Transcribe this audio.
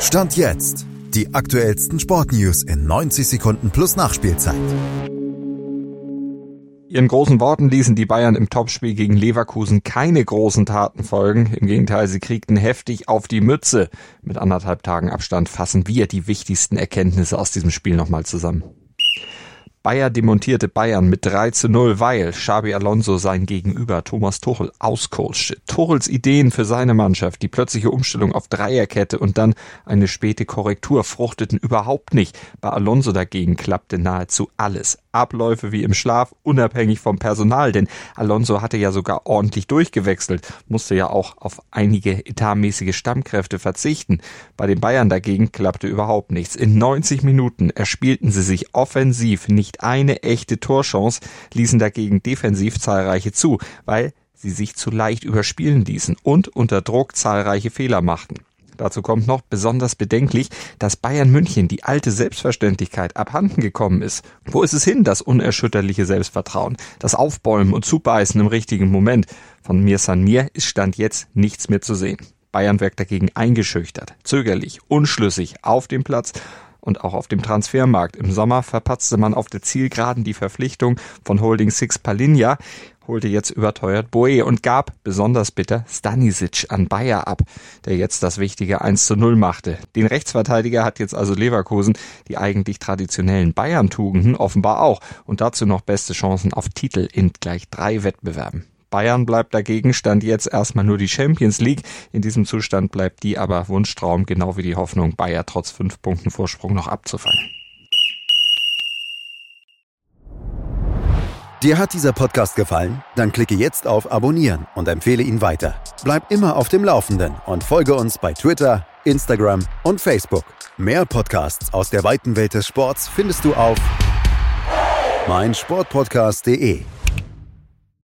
Stand jetzt. Die aktuellsten Sportnews in 90 Sekunden plus Nachspielzeit. Ihren großen Worten ließen die Bayern im Topspiel gegen Leverkusen keine großen Taten folgen. Im Gegenteil, sie kriegten heftig auf die Mütze. Mit anderthalb Tagen Abstand fassen wir die wichtigsten Erkenntnisse aus diesem Spiel nochmal zusammen. Bayer demontierte Bayern mit 3 zu 0, weil Xabi Alonso sein Gegenüber Thomas Tuchel auscoachte. Tuchels Ideen für seine Mannschaft, die plötzliche Umstellung auf Dreierkette und dann eine späte Korrektur fruchteten überhaupt nicht. Bei Alonso dagegen klappte nahezu alles. Abläufe wie im Schlaf, unabhängig vom Personal, denn Alonso hatte ja sogar ordentlich durchgewechselt, musste ja auch auf einige etatmäßige Stammkräfte verzichten. Bei den Bayern dagegen klappte überhaupt nichts. In 90 Minuten erspielten sie sich offensiv nicht eine echte Torchance, ließen dagegen defensiv zahlreiche zu, weil sie sich zu leicht überspielen ließen und unter Druck zahlreiche Fehler machten. Dazu kommt noch besonders bedenklich, dass Bayern München die alte Selbstverständlichkeit abhanden gekommen ist. Wo ist es hin, das unerschütterliche Selbstvertrauen, das Aufbäumen und Zubeißen im richtigen Moment? Von Mir San Mir ist Stand jetzt nichts mehr zu sehen. Bayern wirkt dagegen eingeschüchtert, zögerlich, unschlüssig auf dem Platz und auch auf dem Transfermarkt. Im Sommer verpatzte man auf der Zielgeraden die Verpflichtung von Holding Six Palinja holte jetzt überteuert Boe und gab, besonders bitter, Stanisic an Bayer ab, der jetzt das wichtige 1 zu 0 machte. Den Rechtsverteidiger hat jetzt also Leverkusen die eigentlich traditionellen Bayern-Tugenden offenbar auch und dazu noch beste Chancen auf Titel in gleich drei Wettbewerben. Bayern bleibt dagegen, stand jetzt erstmal nur die Champions League. In diesem Zustand bleibt die aber Wunschtraum, genau wie die Hoffnung, Bayer trotz fünf Punkten Vorsprung noch abzufangen. Dir hat dieser Podcast gefallen? Dann klicke jetzt auf Abonnieren und empfehle ihn weiter. Bleib immer auf dem Laufenden und folge uns bei Twitter, Instagram und Facebook. Mehr Podcasts aus der weiten Welt des Sports findest du auf meinsportpodcast.de.